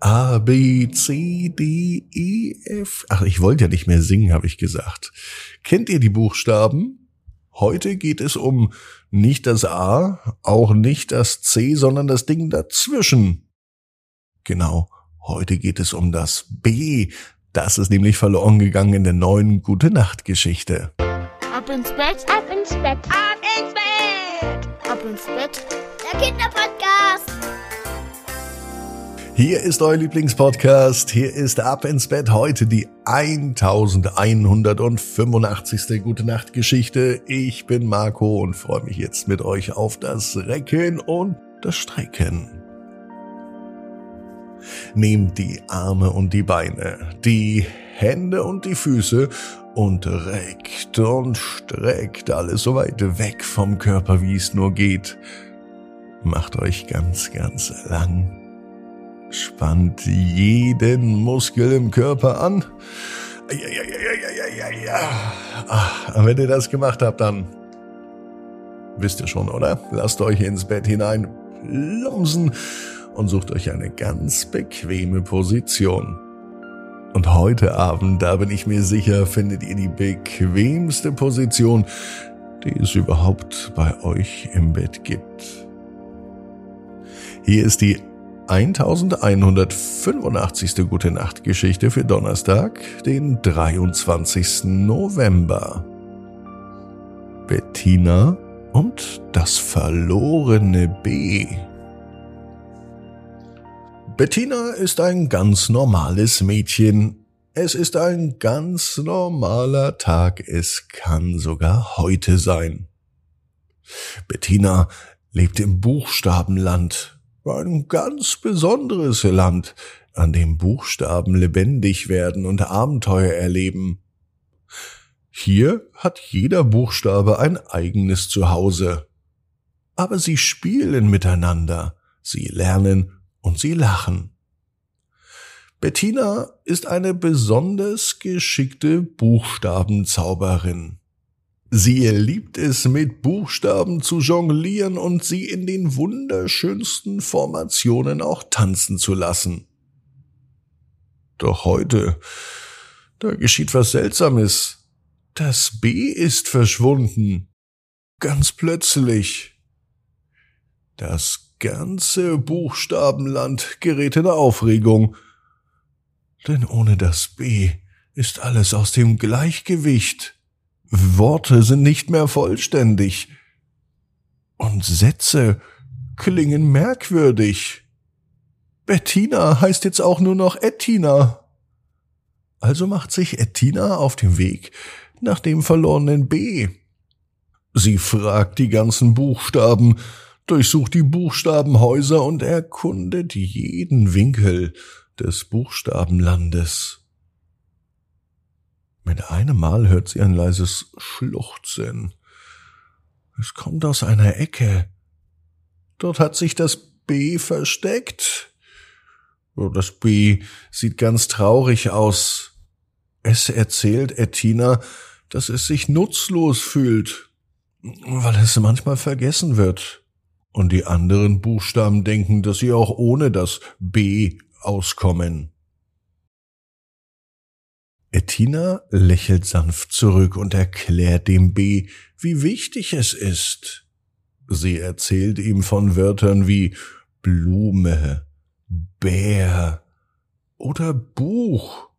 A, B, C, D, E, F. Ach, ich wollte ja nicht mehr singen, habe ich gesagt. Kennt ihr die Buchstaben? Heute geht es um nicht das A, auch nicht das C, sondern das Ding dazwischen. Genau, heute geht es um das B. Das ist nämlich verloren gegangen in der neuen Gute Nacht Geschichte. Ab ins Bett, Ab ins Bett. ab ins Bett, ab ins Bett. Der Kinderpodcast. Hier ist euer Lieblingspodcast. Hier ist Ab ins Bett heute die 1185. Gute Nacht Geschichte. Ich bin Marco und freue mich jetzt mit euch auf das Recken und das Strecken. Nehmt die Arme und die Beine, die Hände und die Füße und reckt und streckt alles so weit weg vom Körper, wie es nur geht. Macht euch ganz, ganz lang Spannt jeden Muskel im Körper an. Ja, und wenn ihr das gemacht habt, dann wisst ihr schon, oder? Lasst euch ins Bett hinein plumpsen und sucht euch eine ganz bequeme Position. Und heute Abend, da bin ich mir sicher, findet ihr die bequemste Position, die es überhaupt bei euch im Bett gibt. Hier ist die 1185. Gute Nacht Geschichte für Donnerstag, den 23. November. Bettina und das verlorene B. Bettina ist ein ganz normales Mädchen. Es ist ein ganz normaler Tag. Es kann sogar heute sein. Bettina lebt im Buchstabenland ein ganz besonderes Land, an dem Buchstaben lebendig werden und Abenteuer erleben. Hier hat jeder Buchstabe ein eigenes Zuhause. Aber sie spielen miteinander, sie lernen und sie lachen. Bettina ist eine besonders geschickte Buchstabenzauberin. Sie liebt es, mit Buchstaben zu jonglieren und sie in den wunderschönsten Formationen auch tanzen zu lassen. Doch heute, da geschieht was Seltsames. Das B ist verschwunden. Ganz plötzlich. Das ganze Buchstabenland gerät in Aufregung. Denn ohne das B ist alles aus dem Gleichgewicht. Worte sind nicht mehr vollständig. Und Sätze klingen merkwürdig. Bettina heißt jetzt auch nur noch Ettina. Also macht sich Ettina auf den Weg nach dem verlorenen B. Sie fragt die ganzen Buchstaben, durchsucht die Buchstabenhäuser und erkundet jeden Winkel des Buchstabenlandes. Mit einem Mal hört sie ein leises Schluchzen. Es kommt aus einer Ecke. Dort hat sich das B versteckt. Oh, das B sieht ganz traurig aus. Es erzählt Ettina, dass es sich nutzlos fühlt, weil es manchmal vergessen wird. Und die anderen Buchstaben denken, dass sie auch ohne das B auskommen. Ettina lächelt sanft zurück und erklärt dem B, wie wichtig es ist. Sie erzählt ihm von Wörtern wie Blume, Bär oder Buch.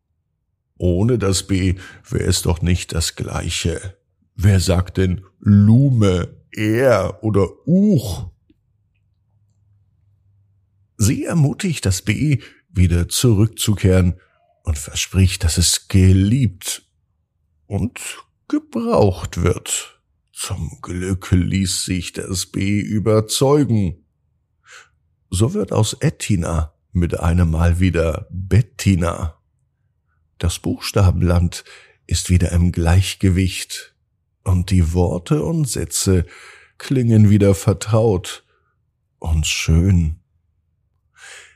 Ohne das B wäre es doch nicht das gleiche. Wer sagt denn Lume, Er oder Uch? Sie ermutigt das B, wieder zurückzukehren und verspricht, dass es geliebt und gebraucht wird. Zum Glück ließ sich das B überzeugen. So wird aus Ettina mit einem Mal wieder Bettina. Das Buchstabenland ist wieder im Gleichgewicht und die Worte und Sätze klingen wieder vertraut und schön.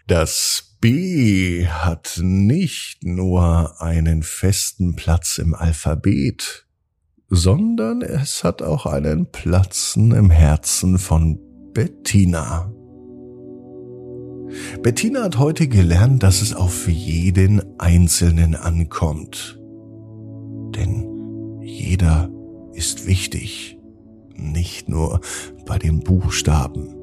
Das B hat nicht nur einen festen Platz im Alphabet, sondern es hat auch einen Platzen im Herzen von Bettina. Bettina hat heute gelernt, dass es auf jeden Einzelnen ankommt. Denn jeder ist wichtig, nicht nur bei den Buchstaben.